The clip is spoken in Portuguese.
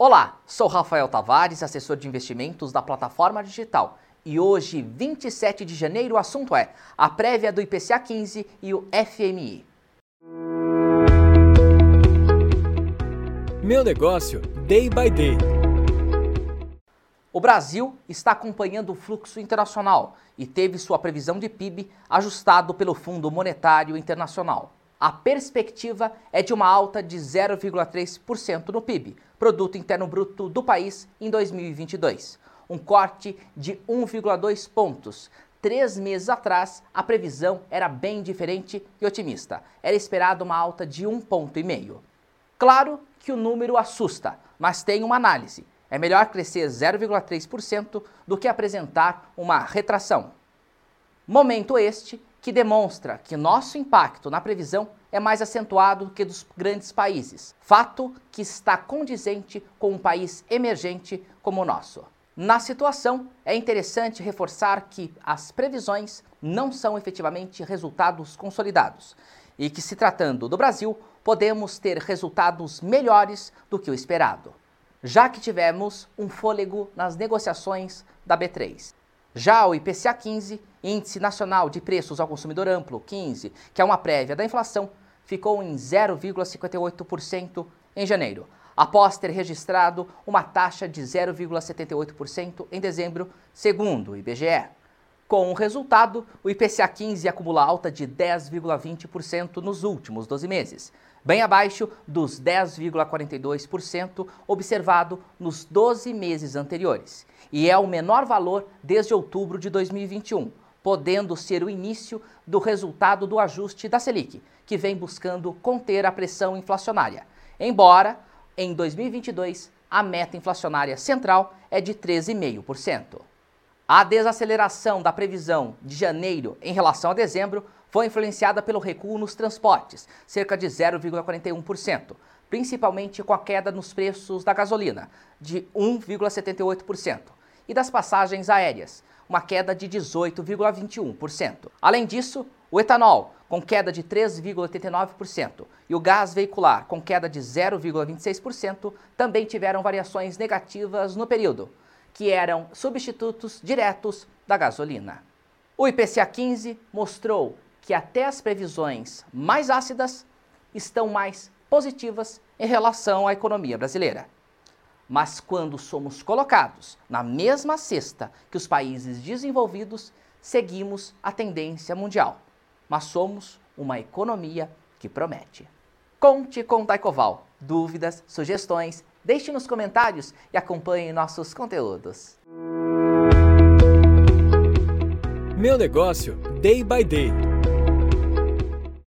Olá, sou Rafael Tavares, assessor de investimentos da plataforma digital. E hoje, 27 de janeiro, o assunto é a prévia do IPCA 15 e o FMI. Meu negócio, day by day. O Brasil está acompanhando o fluxo internacional e teve sua previsão de PIB ajustado pelo Fundo Monetário Internacional. A perspectiva é de uma alta de 0,3% no PIB, Produto Interno Bruto do país, em 2022. Um corte de 1,2 pontos. Três meses atrás, a previsão era bem diferente e otimista. Era esperada uma alta de 1,5 ponto. Claro que o número assusta, mas tem uma análise. É melhor crescer 0,3% do que apresentar uma retração. Momento este que demonstra que nosso impacto na previsão é mais acentuado do que dos grandes países, fato que está condizente com um país emergente como o nosso. Na situação, é interessante reforçar que as previsões não são efetivamente resultados consolidados e que, se tratando do Brasil, podemos ter resultados melhores do que o esperado, já que tivemos um fôlego nas negociações da B3. Já o IPCA 15, Índice Nacional de Preços ao Consumidor Amplo, 15, que é uma prévia da inflação, ficou em 0,58% em janeiro, após ter registrado uma taxa de 0,78% em dezembro, segundo o IBGE. Com o resultado, o IPCA 15 acumula alta de 10,20% nos últimos 12 meses, bem abaixo dos 10,42% observado nos 12 meses anteriores, e é o menor valor desde outubro de 2021, podendo ser o início do resultado do ajuste da Selic, que vem buscando conter a pressão inflacionária. Embora, em 2022, a meta inflacionária central é de 13,5%. A desaceleração da previsão de janeiro em relação a dezembro foi influenciada pelo recuo nos transportes, cerca de 0,41%, principalmente com a queda nos preços da gasolina, de 1,78%, e das passagens aéreas, uma queda de 18,21%. Além disso, o etanol, com queda de 3,89%, e o gás veicular, com queda de 0,26%, também tiveram variações negativas no período, que eram substitutos diretos da gasolina. O IPCA 15 mostrou que até as previsões mais ácidas estão mais positivas em relação à economia brasileira. Mas quando somos colocados na mesma cesta que os países desenvolvidos, seguimos a tendência mundial. Mas somos uma economia que promete. Conte com Taikoval. Dúvidas, sugestões, deixe nos comentários e acompanhe nossos conteúdos. Meu negócio, day by day